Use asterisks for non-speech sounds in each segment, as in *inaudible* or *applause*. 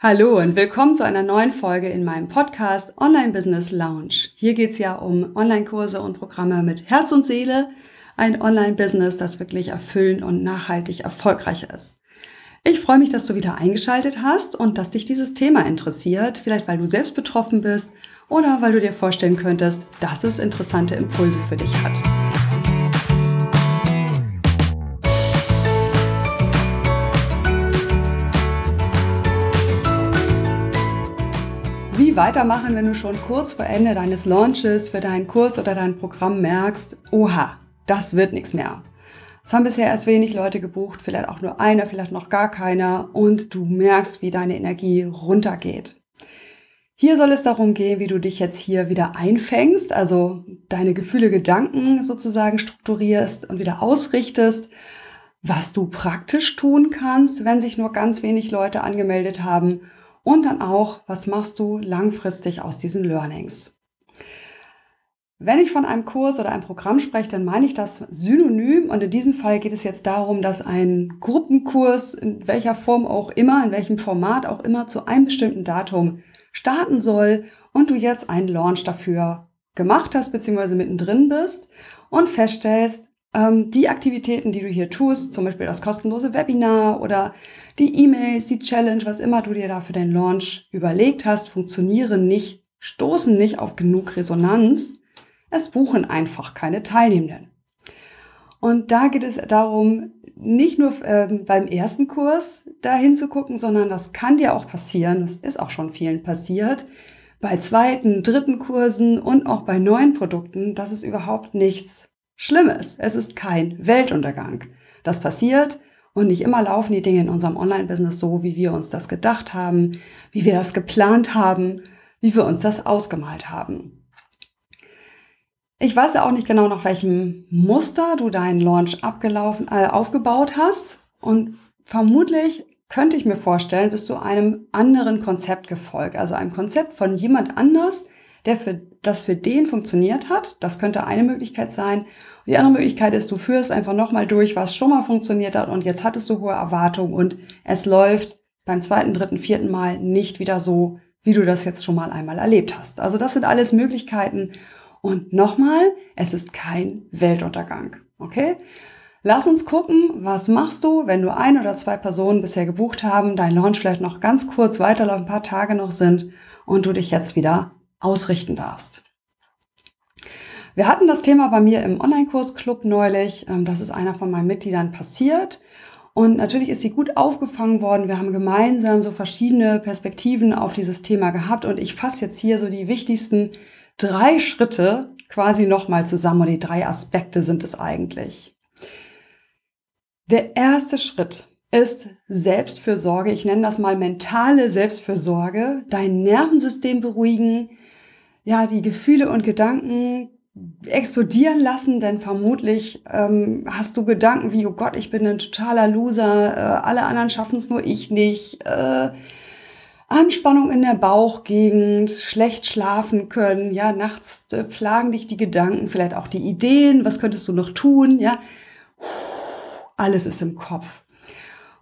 Hallo und willkommen zu einer neuen Folge in meinem Podcast Online Business Lounge. Hier geht's ja um Online-Kurse und Programme mit Herz und Seele, ein Online-Business, das wirklich erfüllend und nachhaltig erfolgreich ist. Ich freue mich, dass du wieder eingeschaltet hast und dass dich dieses Thema interessiert, vielleicht weil du selbst betroffen bist oder weil du dir vorstellen könntest, dass es interessante Impulse für dich hat. Wie weitermachen, wenn du schon kurz vor Ende deines Launches für deinen Kurs oder dein Programm merkst, oha, das wird nichts mehr. Es haben bisher erst wenig Leute gebucht, vielleicht auch nur einer, vielleicht noch gar keiner und du merkst, wie deine Energie runtergeht. Hier soll es darum gehen, wie du dich jetzt hier wieder einfängst, also deine Gefühle, Gedanken sozusagen strukturierst und wieder ausrichtest, was du praktisch tun kannst, wenn sich nur ganz wenig Leute angemeldet haben und dann auch, was machst du langfristig aus diesen Learnings. Wenn ich von einem Kurs oder einem Programm spreche, dann meine ich das synonym und in diesem Fall geht es jetzt darum, dass ein Gruppenkurs in welcher Form auch immer, in welchem Format auch immer zu einem bestimmten Datum starten soll und du jetzt einen Launch dafür gemacht hast bzw. mittendrin bist und feststellst, ähm, die Aktivitäten, die du hier tust, zum Beispiel das kostenlose Webinar oder die E-Mails, die Challenge, was immer du dir da für den Launch überlegt hast, funktionieren nicht, stoßen nicht auf genug Resonanz. Es buchen einfach keine Teilnehmenden. Und da geht es darum, nicht nur ähm, beim ersten Kurs dahin zu gucken, sondern das kann dir auch passieren, das ist auch schon vielen passiert, bei zweiten, dritten Kursen und auch bei neuen Produkten, dass es überhaupt nichts Schlimmes. Es ist kein Weltuntergang. Das passiert und nicht immer laufen die Dinge in unserem Online-Business so, wie wir uns das gedacht haben, wie wir das geplant haben, wie wir uns das ausgemalt haben. Ich weiß ja auch nicht genau, nach welchem Muster du deinen Launch abgelaufen, äh, aufgebaut hast. Und vermutlich könnte ich mir vorstellen, bist du einem anderen Konzept gefolgt. Also einem Konzept von jemand anders, der für, das für den funktioniert hat. Das könnte eine Möglichkeit sein. Und die andere Möglichkeit ist, du führst einfach nochmal durch, was schon mal funktioniert hat und jetzt hattest du hohe Erwartungen und es läuft beim zweiten, dritten, vierten Mal nicht wieder so, wie du das jetzt schon mal einmal erlebt hast. Also das sind alles Möglichkeiten. Und nochmal, es ist kein Weltuntergang. Okay? Lass uns gucken, was machst du, wenn du ein oder zwei Personen bisher gebucht haben, dein Launch vielleicht noch ganz kurz weiterläuft, ein paar Tage noch sind und du dich jetzt wieder ausrichten darfst. Wir hatten das Thema bei mir im Online-Kurs-Club neulich. Ähm, das ist einer von meinen Mitgliedern passiert. Und natürlich ist sie gut aufgefangen worden. Wir haben gemeinsam so verschiedene Perspektiven auf dieses Thema gehabt. Und ich fasse jetzt hier so die wichtigsten drei Schritte quasi nochmal zusammen. Und die drei Aspekte sind es eigentlich. Der erste Schritt ist Selbstfürsorge. Ich nenne das mal mentale Selbstfürsorge. Dein Nervensystem beruhigen, ja, die Gefühle und Gedanken explodieren lassen, denn vermutlich ähm, hast du Gedanken wie, oh Gott, ich bin ein totaler Loser, äh, alle anderen schaffen es nur ich nicht, äh, Anspannung in der Bauchgegend, schlecht schlafen können, ja, nachts äh, plagen dich die Gedanken, vielleicht auch die Ideen, was könntest du noch tun, ja, alles ist im Kopf.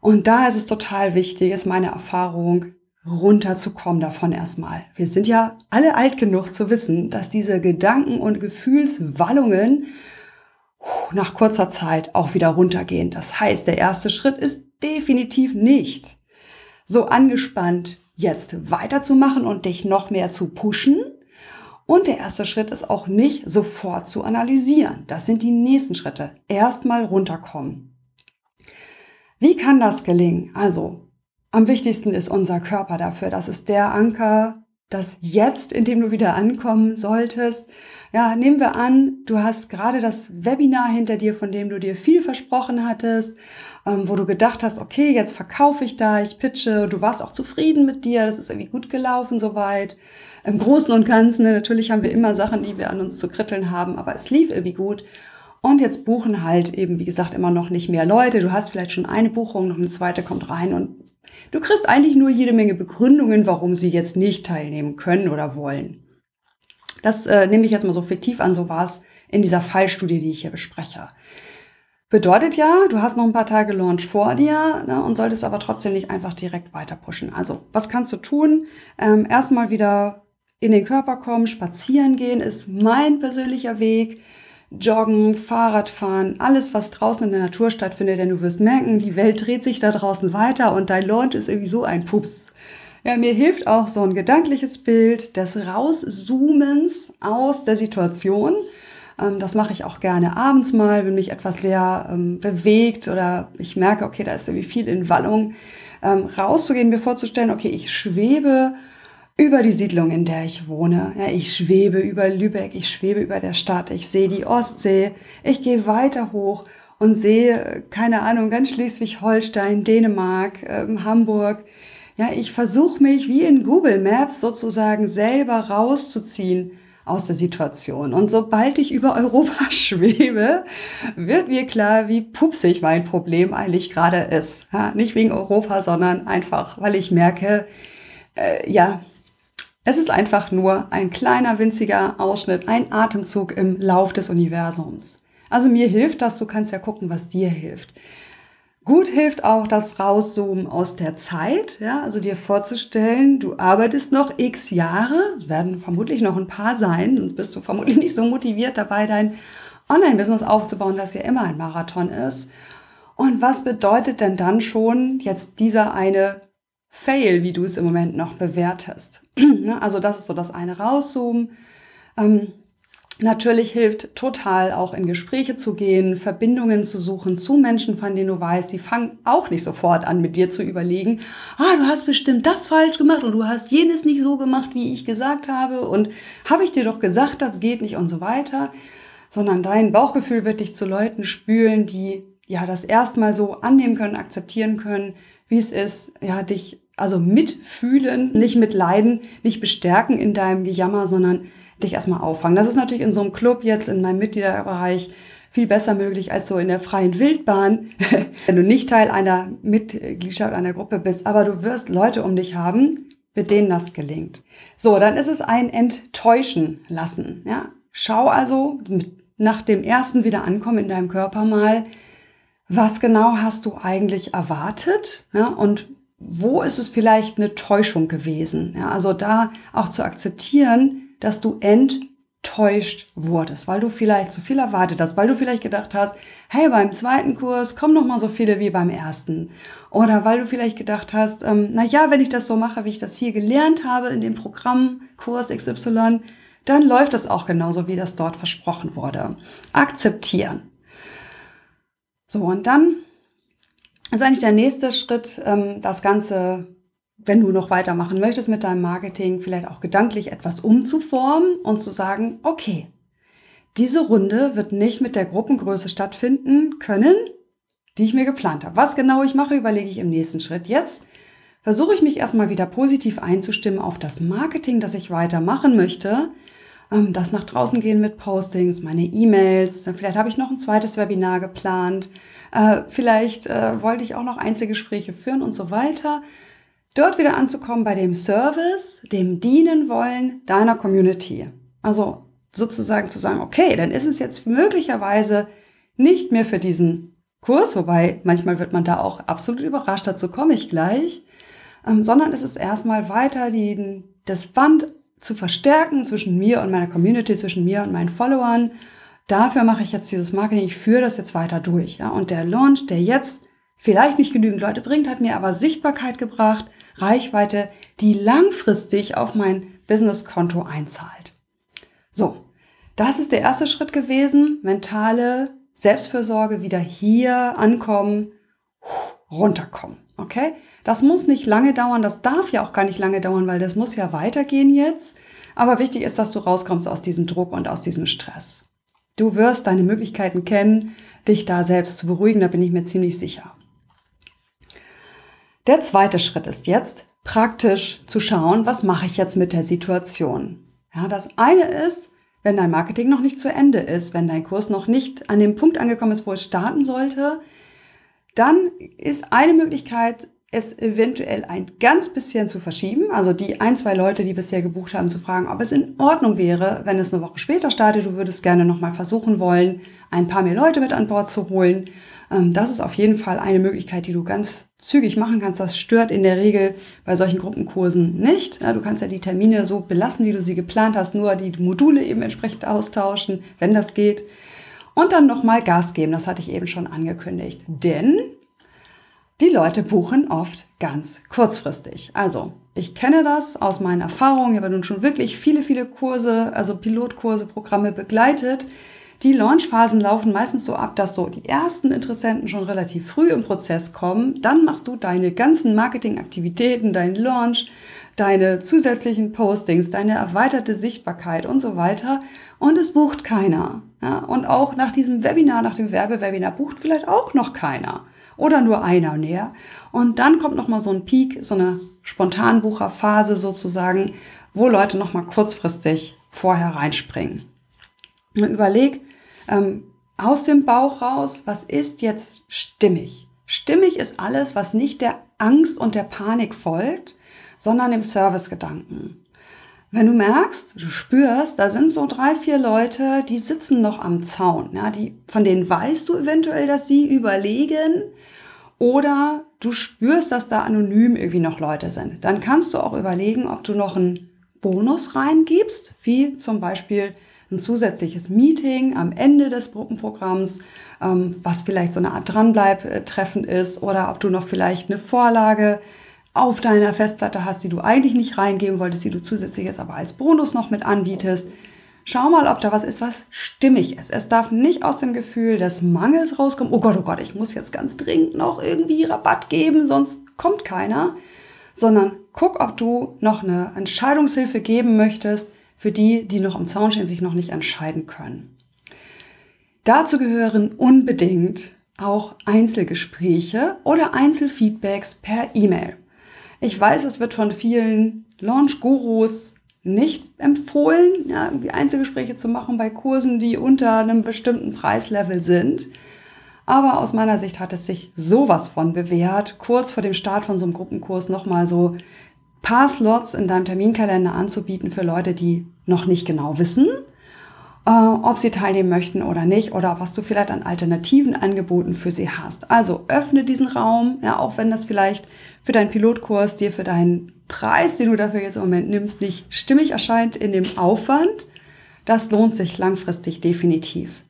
Und da ist es total wichtig, ist meine Erfahrung, runterzukommen davon erstmal. Wir sind ja alle alt genug zu wissen, dass diese Gedanken und Gefühlswallungen nach kurzer Zeit auch wieder runtergehen. Das heißt, der erste Schritt ist definitiv nicht so angespannt jetzt weiterzumachen und dich noch mehr zu pushen. Und der erste Schritt ist auch nicht sofort zu analysieren. Das sind die nächsten Schritte. Erstmal runterkommen. Wie kann das gelingen? Also am wichtigsten ist unser Körper dafür. Das ist der Anker, das Jetzt, in dem du wieder ankommen solltest. Ja, nehmen wir an, du hast gerade das Webinar hinter dir, von dem du dir viel versprochen hattest, ähm, wo du gedacht hast, okay, jetzt verkaufe ich da, ich pitche, du warst auch zufrieden mit dir, das ist irgendwie gut gelaufen soweit. Im Großen und Ganzen, ne, natürlich haben wir immer Sachen, die wir an uns zu kritteln haben, aber es lief irgendwie gut. Und jetzt buchen halt eben, wie gesagt, immer noch nicht mehr Leute. Du hast vielleicht schon eine Buchung, noch eine zweite kommt rein und Du kriegst eigentlich nur jede Menge Begründungen, warum sie jetzt nicht teilnehmen können oder wollen. Das äh, nehme ich jetzt mal so fiktiv an, so war es in dieser Fallstudie, die ich hier bespreche. Bedeutet ja, du hast noch ein paar Tage Launch vor dir ne, und solltest aber trotzdem nicht einfach direkt weiter pushen. Also, was kannst du tun? Ähm, erstmal wieder in den Körper kommen, spazieren gehen ist mein persönlicher Weg. Joggen, Fahrradfahren, alles, was draußen in der Natur stattfindet, denn du wirst merken, die Welt dreht sich da draußen weiter und dein Launch ist irgendwie so ein Pups. Ja, mir hilft auch so ein gedankliches Bild des Rauszoomens aus der Situation. Ähm, das mache ich auch gerne abends mal, wenn mich etwas sehr ähm, bewegt oder ich merke, okay, da ist irgendwie viel in Wallung. Ähm, rauszugehen, mir vorzustellen, okay, ich schwebe über die Siedlung, in der ich wohne. Ja, ich schwebe über Lübeck, ich schwebe über der Stadt, ich sehe die Ostsee, ich gehe weiter hoch und sehe, keine Ahnung, ganz Schleswig-Holstein, Dänemark, ähm, Hamburg. Ja, ich versuche mich wie in Google Maps sozusagen selber rauszuziehen aus der Situation. Und sobald ich über Europa *laughs* schwebe, wird mir klar, wie pupsig mein Problem eigentlich gerade ist. Ja, nicht wegen Europa, sondern einfach, weil ich merke, äh, ja, es ist einfach nur ein kleiner, winziger Ausschnitt, ein Atemzug im Lauf des Universums. Also mir hilft das, du kannst ja gucken, was dir hilft. Gut hilft auch das Rauszoomen aus der Zeit, ja, also dir vorzustellen, du arbeitest noch x Jahre, werden vermutlich noch ein paar sein, sonst bist du vermutlich *laughs* nicht so motiviert dabei, dein Online-Business aufzubauen, das ja immer ein Marathon ist. Und was bedeutet denn dann schon jetzt dieser eine Fail, wie du es im Moment noch bewertest. *clears throat* Ne, also das ist so das eine rauszoomen. Ähm, natürlich hilft total auch in Gespräche zu gehen, Verbindungen zu suchen zu Menschen, von denen du weißt, die fangen auch nicht sofort an, mit dir zu überlegen, ah, du hast bestimmt das falsch gemacht und du hast jenes nicht so gemacht, wie ich gesagt habe und habe ich dir doch gesagt, das geht nicht und so weiter, sondern dein Bauchgefühl wird dich zu Leuten spülen, die ja das erstmal so annehmen können, akzeptieren können, wie es ist, ja, dich also mitfühlen, nicht mitleiden, nicht bestärken in deinem Gejammer, sondern dich erstmal auffangen. Das ist natürlich in so einem Club jetzt in meinem Mitgliederbereich viel besser möglich als so in der freien Wildbahn, *laughs* wenn du nicht Teil einer Mitgliedschaft einer Gruppe bist, aber du wirst Leute um dich haben, mit denen das gelingt. So, dann ist es ein Enttäuschen lassen. Ja? Schau also nach dem ersten Wiederankommen in deinem Körper mal, was genau hast du eigentlich erwartet ja? und wo ist es vielleicht eine Täuschung gewesen? Ja, also da auch zu akzeptieren, dass du enttäuscht wurdest, weil du vielleicht zu viel erwartet hast, weil du vielleicht gedacht hast, hey, beim zweiten Kurs kommen noch mal so viele wie beim ersten. Oder weil du vielleicht gedacht hast, ähm, na ja, wenn ich das so mache, wie ich das hier gelernt habe in dem Programm Kurs XY, dann läuft das auch genauso, wie das dort versprochen wurde. Akzeptieren. So, und dann ist eigentlich der nächste Schritt, ähm, das Ganze, wenn du noch weitermachen möchtest mit deinem Marketing, vielleicht auch gedanklich etwas umzuformen und zu sagen, okay, diese Runde wird nicht mit der Gruppengröße stattfinden können, die ich mir geplant habe. Was genau ich mache, überlege ich im nächsten Schritt. Jetzt versuche ich mich erstmal wieder positiv einzustimmen auf das Marketing, das ich weitermachen möchte. Ähm, das nach draußen gehen mit Postings, meine E-Mails. Vielleicht habe ich noch ein zweites Webinar geplant. Äh, vielleicht äh, wollte ich auch noch Einzelgespräche führen und so weiter. Dort wieder anzukommen bei dem Service, dem Dienen wollen deiner Community. Also sozusagen zu sagen, okay, dann ist es jetzt möglicherweise nicht mehr für diesen Kurs, wobei manchmal wird man da auch absolut überrascht, dazu komme ich gleich, ähm, sondern es ist erstmal weiter die, das Band zu verstärken zwischen mir und meiner Community, zwischen mir und meinen Followern dafür mache ich jetzt dieses Marketing, ich führe das jetzt weiter durch. Ja? Und der Launch, der jetzt vielleicht nicht genügend Leute bringt, hat mir aber Sichtbarkeit gebracht, Reichweite, die langfristig auf mein Businesskonto einzahlt. So, das ist der erste Schritt gewesen, mentale Selbstfürsorge, wieder hier ankommen, runterkommen. Okay? Das muss nicht lange dauern, das darf ja auch gar nicht lange dauern, weil das muss ja weitergehen jetzt. Aber wichtig ist, dass du rauskommst aus diesem Druck und aus diesem Stress. Du wirst deine Möglichkeiten kennen, dich da selbst zu beruhigen, da bin ich mir ziemlich sicher. Der zweite Schritt ist jetzt praktisch zu schauen, was mache ich jetzt mit der Situation. Ja, das eine ist, wenn dein Marketing noch nicht zu Ende ist, wenn dein Kurs noch nicht an dem Punkt angekommen ist, wo es starten sollte, dann ist eine Möglichkeit, es eventuell ein ganz bisschen zu verschieben, also die ein, zwei Leute, die bisher gebucht haben, zu fragen, ob es in Ordnung wäre, wenn es eine Woche später startet, du würdest gerne nochmal versuchen wollen, ein paar mehr Leute mit an Bord zu holen. Ähm, das ist auf jeden Fall eine Möglichkeit, die du ganz zügig machen kannst. Das stört in der Regel bei solchen Gruppenkursen nicht. Du kannst ja die Termine so belassen, wie du sie geplant hast, nur die Module eben entsprechend austauschen, wenn das geht. Und dann nochmal Gas geben, das hatte ich eben schon angekündigt. Denn die Leute buchen oft ganz kurzfristig. Also, ich kenne das aus meinen Erfahrungen. Ich habe nun schon wirklich viele, viele Kurse, also Pilotkurse, Programme begleitet. Die Launchphasen laufen meistens so ab, dass so die ersten Interessenten schon relativ früh im Prozess kommen. Dann machst du deine ganzen Marketingaktivitäten, deinen Launch, deine zusätzlichen Postings, deine erweiterte Sichtbarkeit und so weiter. Und es bucht keiner. Ja, und auch nach diesem Webinar, nach dem Werbewebinar bucht vielleicht auch noch keiner oder nur einer näher. Und dann kommt noch mal so ein Peak, so eine Spontanbucherphase sozusagen, wo Leute noch mal kurzfristig vorher reinspringen. Und überleg ähm, aus dem Bauch raus, was ist jetzt stimmig? Stimmig ist alles, was nicht der Angst und der Panik folgt, sondern dem Servicegedanken. Wenn du merkst, du spürst, da sind so drei, vier Leute, die sitzen noch am Zaun, ja, die, von denen weißt du eventuell, dass sie überlegen, oder du spürst, dass da anonym irgendwie noch Leute sind, dann kannst du auch überlegen, ob du noch einen Bonus reingibst, wie zum Beispiel ein zusätzliches Meeting am Ende des Gruppenprogramms, ähm, was vielleicht so eine Art Dranbleib-Treffen ist, oder ob du noch vielleicht eine Vorlage auf deiner Festplatte hast, die du eigentlich nicht reingeben wolltest, die du zusätzlich jetzt aber als Bonus noch mit anbietest. Schau mal, ob da was ist, was stimmig ist. Es darf nicht aus dem Gefühl des Mangels rauskommen. Oh Gott, oh Gott, ich muss jetzt ganz dringend noch irgendwie Rabatt geben, sonst kommt keiner. Sondern guck, ob du noch eine Entscheidungshilfe geben möchtest für die, die noch am Zaun stehen, sich noch nicht entscheiden können. Dazu gehören unbedingt auch Einzelgespräche oder Einzelfeedbacks per E-Mail. Ich weiß, es wird von vielen Launch-Gurus nicht empfohlen, ja, irgendwie Einzelgespräche zu machen bei Kursen, die unter einem bestimmten Preislevel sind. Aber aus meiner Sicht hat es sich sowas von bewährt, kurz vor dem Start von so einem Gruppenkurs nochmal so paar Slots in deinem Terminkalender anzubieten für Leute, die noch nicht genau wissen, äh, ob sie teilnehmen möchten oder nicht oder was du vielleicht an alternativen Angeboten für sie hast. Also öffne diesen Raum, ja, auch wenn das vielleicht für deinen Pilotkurs dir für deinen Preis, den du dafür jetzt im Moment nimmst, nicht stimmig erscheint in dem Aufwand. Das lohnt sich langfristig definitiv.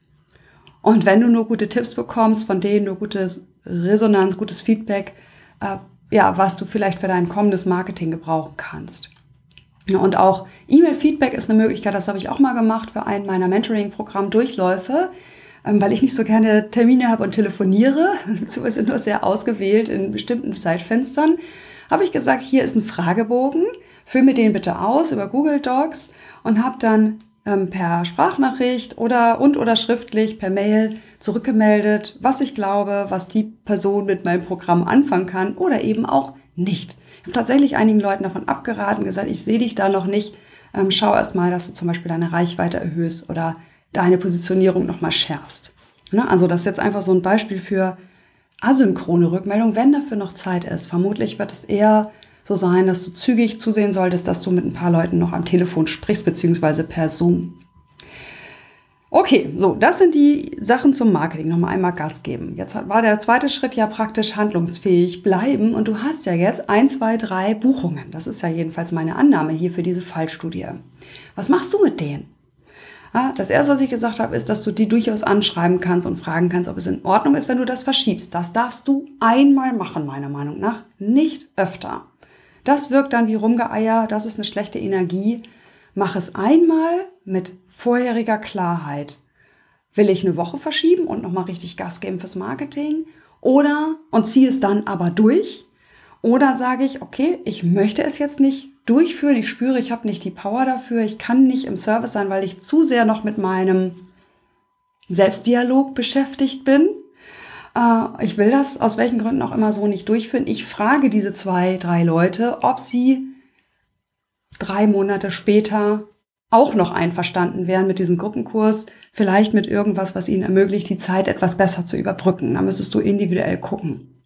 Und wenn du nur gute Tipps bekommst, von denen nur gute Resonanz, gutes Feedback, äh, ja, was du vielleicht für dein kommendes Marketing gebrauchen kannst. Und auch E-Mail-Feedback ist eine Möglichkeit, das habe ich auch mal gemacht für einen meiner Mentoring-Programm-Durchläufe, ähm, weil ich nicht so gerne Termine habe und telefoniere, *laughs* beziehungsweise nur sehr ausgewählt in bestimmten Zeitfenstern, habe ich gesagt, hier ist ein Fragebogen, füll mir den bitte aus über Google Docs und habe dann ähm, per Sprachnachricht oder und oder schriftlich per Mail zurückgemeldet, was ich glaube, was die Person mit meinem Programm anfangen kann oder eben auch nicht habe tatsächlich einigen Leuten davon abgeraten, gesagt, ich sehe dich da noch nicht. Ähm, schau erst mal, dass du zum Beispiel deine Reichweite erhöhst oder deine Positionierung nochmal schärfst. Ne? Also das ist jetzt einfach so ein Beispiel für asynchrone Rückmeldung, wenn dafür noch Zeit ist. Vermutlich wird es eher so sein, dass du zügig zusehen solltest, dass du mit ein paar Leuten noch am Telefon sprichst, beziehungsweise per Zoom. Okay, so, das sind die Sachen zum Marketing. Nochmal einmal Gas geben. Jetzt war der zweite Schritt ja praktisch handlungsfähig bleiben und du hast ja jetzt ein, zwei, drei Buchungen. Das ist ja jedenfalls meine Annahme hier für diese Fallstudie. Was machst du mit denen? Das erste, was ich gesagt habe, ist, dass du die durchaus anschreiben kannst und fragen kannst, ob es in Ordnung ist, wenn du das verschiebst. Das darfst du einmal machen, meiner Meinung nach, nicht öfter. Das wirkt dann wie Rumgeeier, das ist eine schlechte Energie Mach es einmal mit vorheriger Klarheit. Will ich eine Woche verschieben und nochmal richtig Gas geben fürs Marketing? Oder, und ziehe es dann aber durch? Oder sage ich, okay, ich möchte es jetzt nicht durchführen, ich spüre, ich habe nicht die Power dafür, ich kann nicht im Service sein, weil ich zu sehr noch mit meinem Selbstdialog beschäftigt bin. Äh, ich will das aus welchen Gründen auch immer so nicht durchführen. Ich frage diese zwei, drei Leute, ob sie drei Monate später auch noch einverstanden wären mit diesem Gruppenkurs, vielleicht mit irgendwas, was ihnen ermöglicht, die Zeit etwas besser zu überbrücken. Da müsstest du individuell gucken.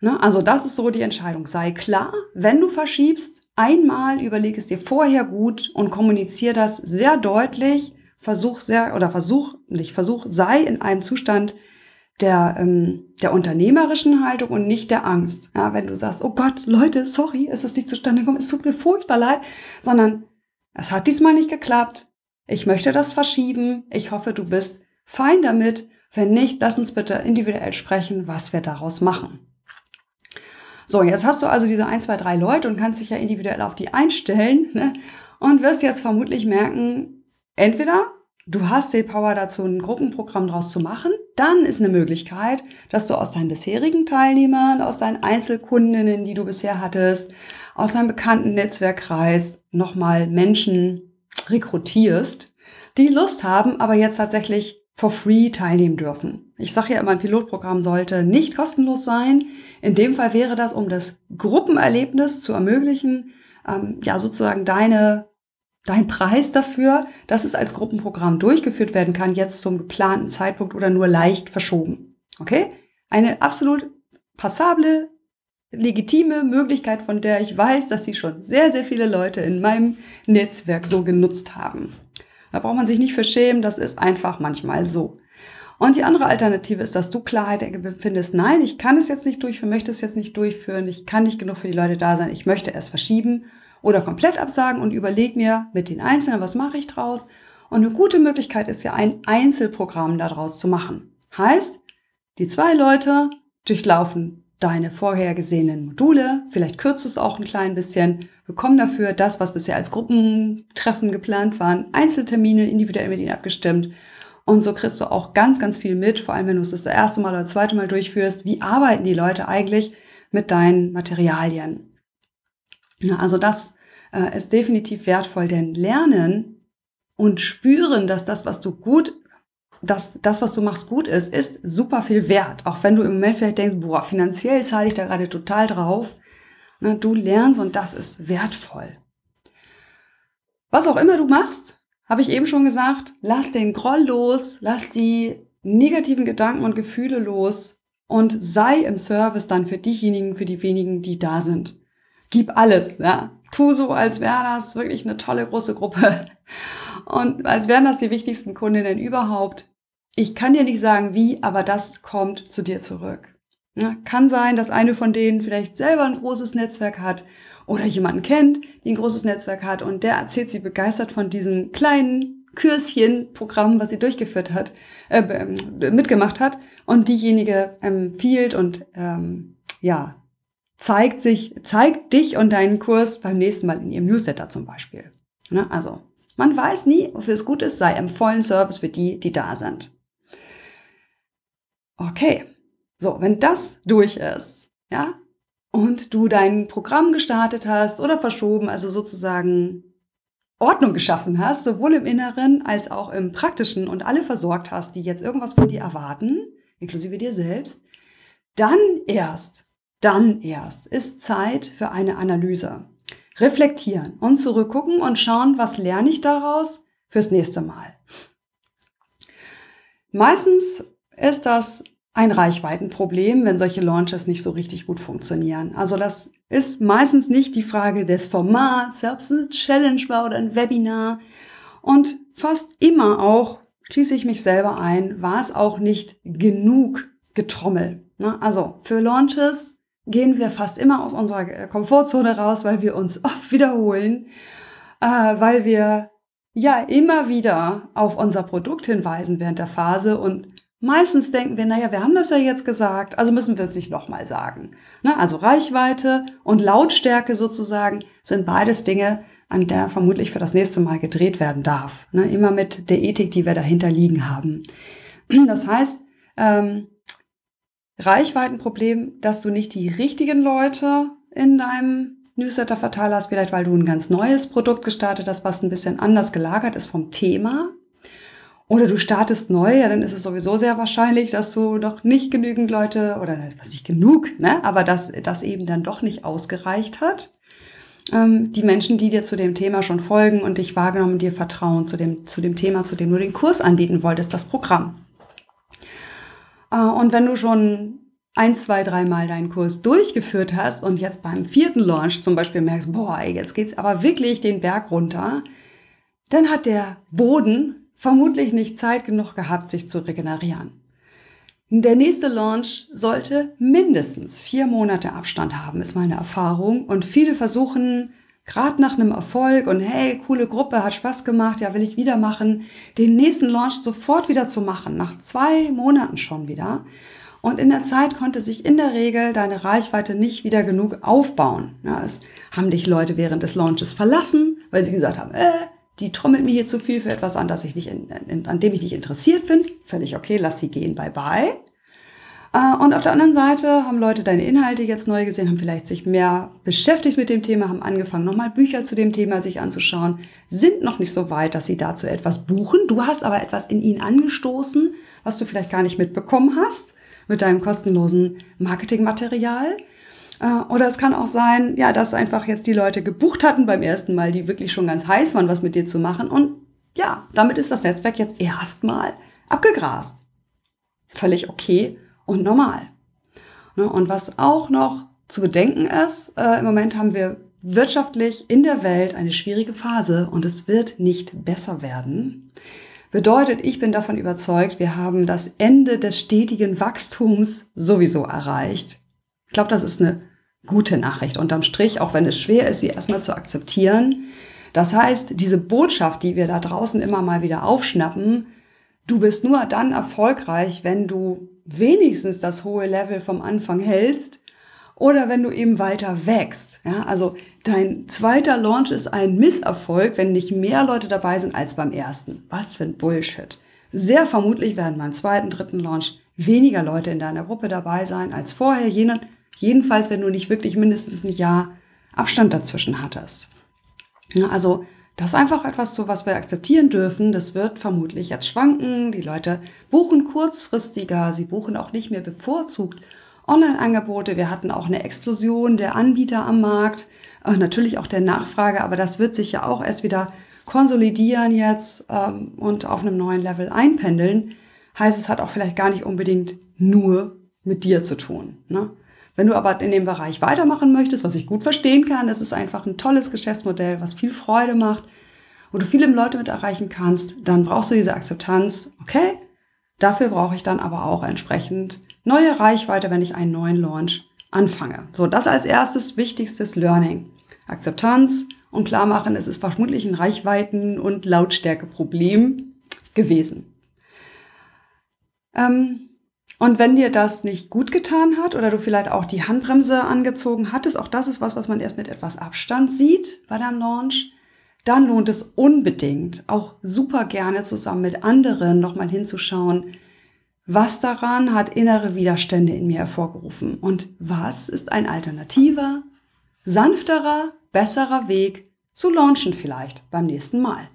Ne? Also das ist so die Entscheidung. Sei klar, wenn du verschiebst, einmal überleg es dir vorher gut und kommuniziere das sehr deutlich. Versuch sehr, oder versuch, nicht versuch, sei in einem Zustand der, ähm, der unternehmerischen Haltung und nicht der Angst. Ja, wenn du sagst, oh Gott, Leute, sorry, ist es nicht zustande gekommen, es tut mir furchtbar leid, sondern es hat diesmal nicht geklappt. Ich möchte das verschieben. Ich hoffe, du bist fein damit. Wenn nicht, lass uns bitte individuell sprechen, was wir daraus machen. So, jetzt hast du also diese ein, zwei, drei Leute und kannst dich ja individuell auf die einstellen ne? und wirst jetzt vermutlich merken, entweder du hast die Power dazu, ein Gruppenprogramm draus zu machen, dann ist eine Möglichkeit, dass du aus deinen bisherigen Teilnehmern, aus deinen Einzelkundinnen, die du bisher hattest, aus deinem bekannten Netzwerkkreis nochmal Menschen rekrutierst, die Lust haben, aber jetzt tatsächlich for free teilnehmen dürfen. Ich sage ja immer, ein Pilotprogramm sollte nicht kostenlos sein. In dem Fall wäre das, um das Gruppenerlebnis zu ermöglichen, ähm, ja sozusagen deine dein Preis dafür, dass es als Gruppenprogramm durchgeführt werden kann, jetzt zum geplanten Zeitpunkt oder nur leicht verschoben. Okay? Eine absolut passable, legitime Möglichkeit, von der ich weiß, dass sie schon sehr, sehr viele Leute in meinem Netzwerk so genutzt haben. Da braucht man sich nicht für schämen, das ist einfach manchmal so. Und die andere Alternative ist, dass du Klarheit empfindest, nein, ich kann es jetzt nicht durchführen, möchte es jetzt nicht durchführen, ich kann nicht genug für die Leute da sein, ich möchte es verschieben oder komplett absagen und überleg mir mit den Einzelnen, was mache ich draus. Und eine gute Möglichkeit ist ja ein Einzelprogramm daraus zu machen. Heißt, die zwei Leute durchlaufen deine vorhergesehenen Module, vielleicht kürzt es auch ein klein bisschen, bekommen dafür das, was bisher als Gruppentreffen geplant waren, Einzeltermine individuell mit ihnen abgestimmt. Und so kriegst du auch ganz, ganz viel mit, vor allem wenn du es das erste Mal oder zweite Mal durchführst. Wie arbeiten die Leute eigentlich mit deinen Materialien? Ja, also das äh, ist definitiv wertvoll, denn Lernen und spüren, dass das, was du gut dass das, was du machst, gut ist, ist super viel wert. Auch wenn du im Moment vielleicht denkst, boah, finanziell zahle ich da gerade total drauf. Na, du lernst und das ist wertvoll. Was auch immer du machst, habe ich eben schon gesagt, lass den Groll los, lass die negativen Gedanken und Gefühle los und sei im Service dann für diejenigen, für die wenigen, die da sind. Gib alles, ja. Tu so, als wäre das wirklich eine tolle große Gruppe und als wären das die wichtigsten Kundinnen überhaupt. Ich kann dir nicht sagen, wie, aber das kommt zu dir zurück. Ja, kann sein, dass eine von denen vielleicht selber ein großes Netzwerk hat oder jemanden kennt, die ein großes Netzwerk hat und der erzählt sie begeistert von diesem kleinen Kürschen-Programm, was sie durchgeführt hat, äh, mitgemacht hat und diejenige empfiehlt und ähm, ja zeigt sich, zeigt dich und deinen Kurs beim nächsten Mal in ihrem Newsletter zum Beispiel. Ne? Also man weiß nie, wofür es gut ist, sei im vollen Service für die, die da sind. Okay, so, wenn das durch ist, ja, und du dein Programm gestartet hast oder verschoben, also sozusagen Ordnung geschaffen hast, sowohl im Inneren als auch im Praktischen und alle versorgt hast, die jetzt irgendwas von dir erwarten, inklusive dir selbst, dann erst, dann erst ist Zeit für eine Analyse. Reflektieren und zurückgucken und schauen, was lerne ich daraus fürs nächste Mal. Meistens ist das ein Reichweitenproblem, wenn solche Launches nicht so richtig gut funktionieren. Also das ist meistens nicht die Frage des Formats, ob es eine Challenge war oder ein Webinar. Und fast immer auch, schließe ich mich selber ein, war es auch nicht genug getrommel. Also für Launches gehen wir fast immer aus unserer Komfortzone raus, weil wir uns oft wiederholen, äh, weil wir ja immer wieder auf unser Produkt hinweisen während der Phase und Meistens denken wir, naja, wir haben das ja jetzt gesagt, also müssen wir es nicht nochmal sagen. Ne? Also Reichweite und Lautstärke sozusagen sind beides Dinge, an der vermutlich für das nächste Mal gedreht werden darf. Ne? Immer mit der Ethik, die wir dahinter liegen haben. Das heißt, ähm, Reichweitenproblem, dass du nicht die richtigen Leute in deinem Newsletter-Verteiler hast, vielleicht weil du ein ganz neues Produkt gestartet hast, was ein bisschen anders gelagert ist vom Thema oder du startest neu, ja, dann ist es sowieso sehr wahrscheinlich, dass du noch nicht genügend Leute oder was nicht genug, ne, aber dass das eben dann doch nicht ausgereicht hat. Ähm, die Menschen, die dir zu dem Thema schon folgen und dich wahrgenommen, dir vertrauen zu dem, zu dem Thema, zu dem du den Kurs anbieten wolltest, das Programm. Äh, und wenn du schon ein, zwei, dreimal deinen Kurs durchgeführt hast und jetzt beim vierten Launch zum Beispiel merkst, boah, jetzt geht's aber wirklich den Berg runter, dann hat der Boden vermutlich nicht Zeit genug gehabt, sich zu regenerieren. Der nächste Launch sollte mindestens vier Monate Abstand haben, ist meine Erfahrung. Und viele versuchen, gerade nach einem Erfolg und hey, coole Gruppe, hat Spaß gemacht, ja, will ich wieder machen, den nächsten Launch sofort wieder zu machen, nach zwei Monaten schon wieder. Und in der Zeit konnte sich in der Regel deine Reichweite nicht wieder genug aufbauen. Ja, es haben dich Leute während des Launches verlassen, weil sie gesagt haben, äh, die trommelt mir hier zu viel für etwas an, das ich nicht in, in, an dem ich nicht interessiert bin. Völlig okay, lass sie gehen, bye bye. Äh, und auf der anderen Seite haben Leute deine Inhalte jetzt neu gesehen, haben vielleicht sich mehr beschäftigt mit dem Thema, haben angefangen, nochmal Bücher zu dem Thema sich anzuschauen, sind noch nicht so weit, dass sie dazu etwas buchen. Du hast aber etwas in ihnen angestoßen, was du vielleicht gar nicht mitbekommen hast mit deinem kostenlosen Marketingmaterial. Äh, oder es kann auch sein, ja, dass einfach jetzt die Leute gebucht hatten beim ersten Mal, die wirklich schon ganz heiß waren, was mit dir zu machen. Und ja, damit ist das Netzwerk jetzt erstmal abgegrast. Völlig okay und normal. Ne, und was auch noch zu bedenken ist, äh, im Moment haben wir wirtschaftlich in der Welt eine schwierige Phase und es wird nicht besser werden. Bedeutet, ich bin davon überzeugt, wir haben das Ende des stetigen Wachstums sowieso erreicht. Ich glaube, das ist eine gute Nachricht unterm Strich, auch wenn es schwer ist, sie erstmal zu akzeptieren. Das heißt, diese Botschaft, die wir da draußen immer mal wieder aufschnappen, du bist nur dann erfolgreich, wenn du wenigstens das hohe Level vom Anfang hältst oder wenn du eben weiter wächst. Ja, also dein zweiter Launch ist ein Misserfolg, wenn nicht mehr Leute dabei sind als beim ersten. Was für ein Bullshit. Sehr vermutlich werden beim zweiten, dritten Launch weniger Leute in deiner Gruppe dabei sein als vorher. Jedenfalls, wenn du nicht wirklich mindestens ein Jahr Abstand dazwischen hattest. Also das ist einfach etwas so, was wir akzeptieren dürfen. Das wird vermutlich jetzt schwanken. Die Leute buchen kurzfristiger, sie buchen auch nicht mehr bevorzugt Online-Angebote. Wir hatten auch eine Explosion der Anbieter am Markt, äh, natürlich auch der Nachfrage, aber das wird sich ja auch erst wieder konsolidieren jetzt ähm, und auf einem neuen Level einpendeln. Heißt, es hat auch vielleicht gar nicht unbedingt nur mit dir zu tun. Ne? Wenn du aber in dem Bereich weitermachen möchtest, was ich gut verstehen kann, das ist einfach ein tolles Geschäftsmodell, was viel Freude macht, wo du viele Leute mit erreichen kannst, dann brauchst du diese Akzeptanz. Okay, dafür brauche ich dann aber auch entsprechend neue Reichweite, wenn ich einen neuen Launch anfange. So, das als erstes wichtigstes Learning. Akzeptanz und klar machen, es ist vermutlich ein Reichweiten- und Lautstärkeproblem gewesen. Ähm, und wenn dir das nicht gut getan hat oder du vielleicht auch die Handbremse angezogen hattest, auch das ist was, was man erst mit etwas Abstand sieht bei deinem Launch, dann lohnt es unbedingt, auch super gerne zusammen mit anderen nochmal hinzuschauen, was daran hat innere Widerstände in mir hervorgerufen und was ist ein alternativer, sanfterer, besserer Weg zu launchen vielleicht beim nächsten Mal.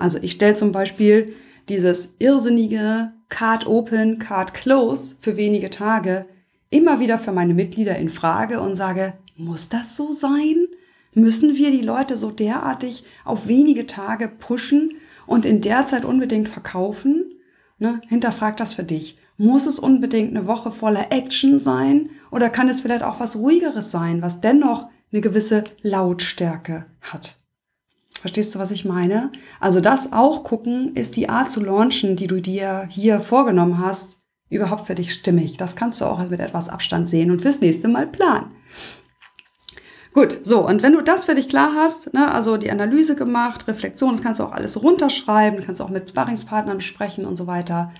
Also ich stelle zum Beispiel dieses irrsinnige Card Open, Card Close für wenige Tage immer wieder für meine Mitglieder in Frage und sage, muss das so sein? Müssen wir die Leute so derartig auf wenige Tage pushen und in der Zeit unbedingt verkaufen? Ne? Hinterfrag das für dich. Muss es unbedingt eine Woche voller Action sein oder kann es vielleicht auch was ruhigeres sein, was dennoch eine gewisse Lautstärke hat? Verstehst du, was ich meine? Also das auch gucken, ist die Art zu launchen, die du dir hier vorgenommen hast, überhaupt für dich stimmig. Das kannst du auch mit etwas Abstand sehen und fürs nächste Mal planen. Gut, so, und wenn du das für dich klar hast, ne, also die Analyse gemacht, Reflexion, das kannst du auch alles runterschreiben, kannst auch mit Sparringspartnern besprechen und so weiter,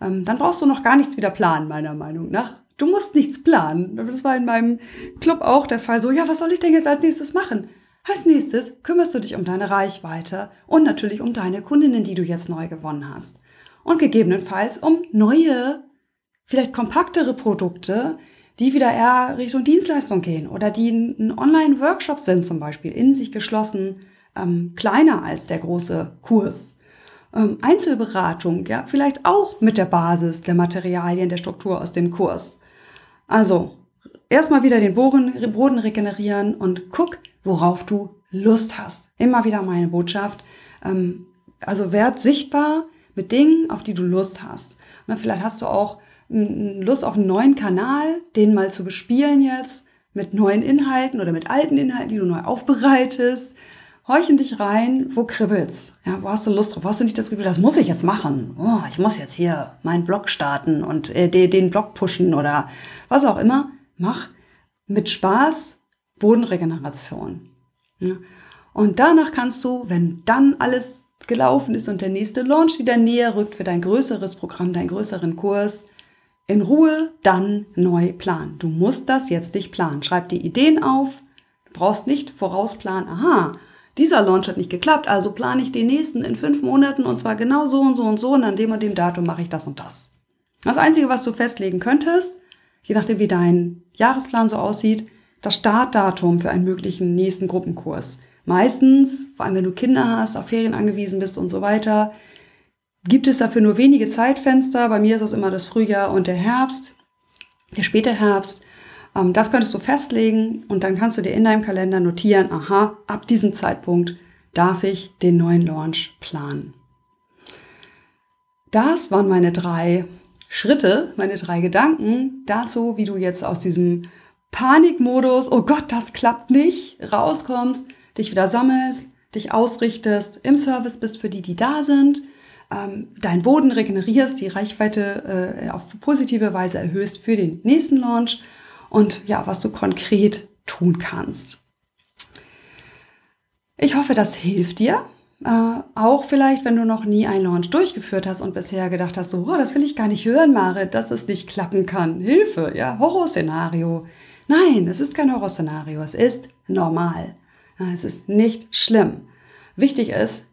ähm, dann brauchst du noch gar nichts wieder planen, meiner Meinung nach. Du musst nichts planen. Das war in meinem Club auch der Fall so, ja, was soll ich denn jetzt als nächstes machen? Als nächstes kümmerst du dich um deine Reichweite und natürlich um deine Kundinnen, die du jetzt neu gewonnen hast. Und gegebenenfalls um neue, vielleicht kompaktere Produkte, die wieder eher Richtung Dienstleistung gehen oder die ein Online-Workshop sind zum Beispiel, in sich geschlossen, ähm, kleiner als der große Kurs. Ähm, Einzelberatung, ja, vielleicht auch mit der Basis der Materialien, der Struktur aus dem Kurs. Also, erstmal wieder den Boden, Boden regenerieren und guck, worauf du Lust hast. Immer wieder meine Botschaft. Ähm, also werd sichtbar mit Dingen, auf die du Lust hast. Und vielleicht hast du auch Lust auf einen neuen Kanal, den mal zu bespielen jetzt mit neuen Inhalten oder mit alten Inhalten, die du neu aufbereitest. Horch in dich rein, wo kribbelt's? Ja, wo hast du Lust drauf? Hast du nicht das Gefühl, das muss ich jetzt machen? Oh, ich muss jetzt hier meinen Blog starten und äh, den Blog pushen oder was auch immer. Mach mit Spaß Bodenregeneration. Ja. Und danach kannst du, wenn dann alles gelaufen ist und der nächste Launch wieder näher rückt für dein größeres Programm, deinen größeren Kurs, in Ruhe dann neu planen. Du musst das jetzt nicht planen. Schreib die Ideen auf. Du brauchst nicht vorausplanen, aha, dieser Launch hat nicht geklappt, also plane ich den nächsten in fünf Monaten und zwar genau so und so und so und an dem und dem Datum mache ich das und das. Das Einzige, was du festlegen könntest, je nachdem wie dein Jahresplan so aussieht, das Startdatum für einen möglichen nächsten Gruppenkurs. Meistens, vor allem wenn du Kinder hast, auf Ferien angewiesen bist und so weiter, gibt es dafür nur wenige Zeitfenster. Bei mir ist das immer das Frühjahr und der Herbst, der späte Herbst. Ähm, das könntest du festlegen und dann kannst du dir in deinem Kalender notieren, aha, ab diesem Zeitpunkt darf ich den neuen Launch planen. Das waren meine drei Schritte, meine drei Gedanken dazu, wie du jetzt aus diesem Panikmodus, oh Gott, das klappt nicht, rauskommst, dich wieder sammelst, dich ausrichtest, im Service bist für die, die da sind, ähm, deinen Boden regenerierst, die Reichweite äh, auf positive Weise erhöhst für den nächsten Launch und ja, was du konkret tun kannst. Ich hoffe, das hilft dir. Äh, auch vielleicht, wenn du noch nie einen Launch durchgeführt hast und bisher gedacht hast, so, oh, das will ich gar nicht hören, Mare, dass es nicht klappen kann. Hilfe, ja, Horrorszenario. Nein, es ist kein Horrorszenario, es ist normal. Es ist nicht schlimm. Wichtig ist,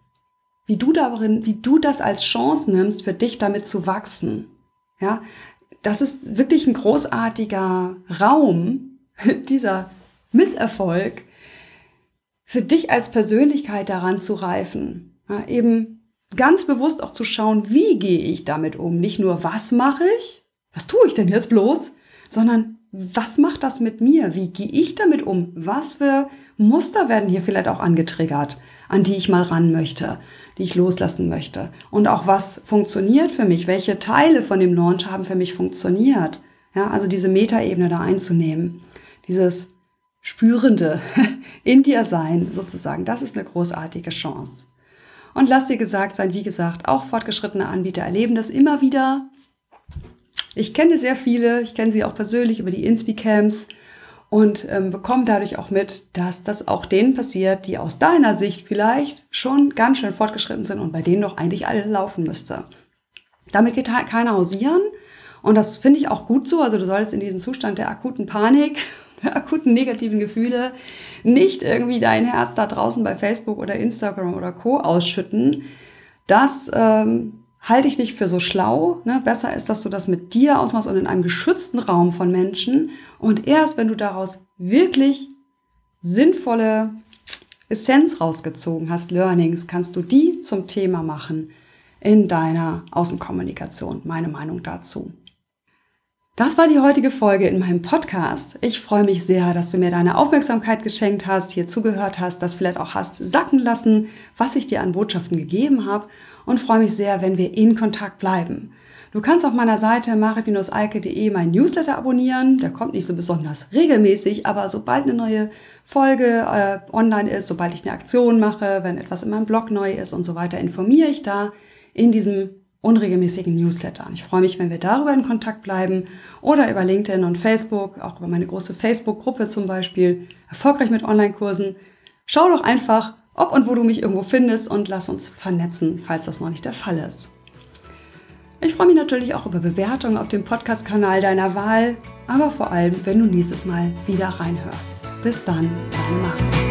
wie du darin, wie du das als Chance nimmst, für dich damit zu wachsen. Ja, das ist wirklich ein großartiger Raum, *laughs* dieser Misserfolg, für dich als Persönlichkeit daran zu reifen. Ja, eben ganz bewusst auch zu schauen, wie gehe ich damit um? Nicht nur, was mache ich? Was tue ich denn jetzt bloß? Sondern was macht das mit mir? Wie gehe ich damit um? Was für Muster werden hier vielleicht auch angetriggert, an die ich mal ran möchte, die ich loslassen möchte? Und auch was funktioniert für mich? Welche Teile von dem Launch haben für mich funktioniert? Ja, also diese Metaebene da einzunehmen, dieses spürende *laughs* in dir sein sozusagen, das ist eine großartige Chance. Und lass dir gesagt sein, wie gesagt, auch fortgeschrittene Anbieter erleben das immer wieder, ich kenne sehr viele, ich kenne sie auch persönlich über die Inspi-Camps und ähm, bekomme dadurch auch mit, dass das auch denen passiert, die aus deiner Sicht vielleicht schon ganz schön fortgeschritten sind und bei denen doch eigentlich alles laufen müsste. Damit geht keiner hausieren und das finde ich auch gut so. Also du solltest in diesem Zustand der akuten Panik, *laughs* akuten negativen Gefühle nicht irgendwie dein Herz da draußen bei Facebook oder Instagram oder Co ausschütten. Das ähm, halte ich nicht für so schlau. Ne? Besser ist, dass du das mit dir ausmachst und in einem geschützten Raum von Menschen. Und erst wenn du daraus wirklich sinnvolle Essenz rausgezogen hast, Learnings, kannst du die zum Thema machen in deiner Außenkommunikation. Meine Meinung dazu. Das war die heutige Folge in meinem Podcast. Ich freue mich sehr, dass du mir deine Aufmerksamkeit geschenkt hast, hier zugehört hast, das vielleicht auch hast sacken lassen, was ich dir an Botschaften gegeben habe und freue mich sehr, wenn wir in Kontakt bleiben. Du kannst auf meiner Seite marit-alke.de mein Newsletter abonnieren. Der kommt nicht so besonders regelmäßig, aber sobald eine neue Folge äh, online ist, sobald ich eine Aktion mache, wenn etwas in meinem Blog neu ist und so weiter, informiere ich da in diesem unregelmäßigen Newsletter. Ich freue mich, wenn wir darüber in Kontakt bleiben oder über LinkedIn und Facebook, auch über meine große Facebook-Gruppe zum Beispiel, erfolgreich mit Online-Kursen. Schau doch einfach, ob und wo du mich irgendwo findest und lass uns vernetzen, falls das noch nicht der Fall ist. Ich freue mich natürlich auch über Bewertungen auf dem Podcast-Kanal deiner Wahl, aber vor allem, wenn du nächstes Mal wieder reinhörst. Bis dann, deine Marit.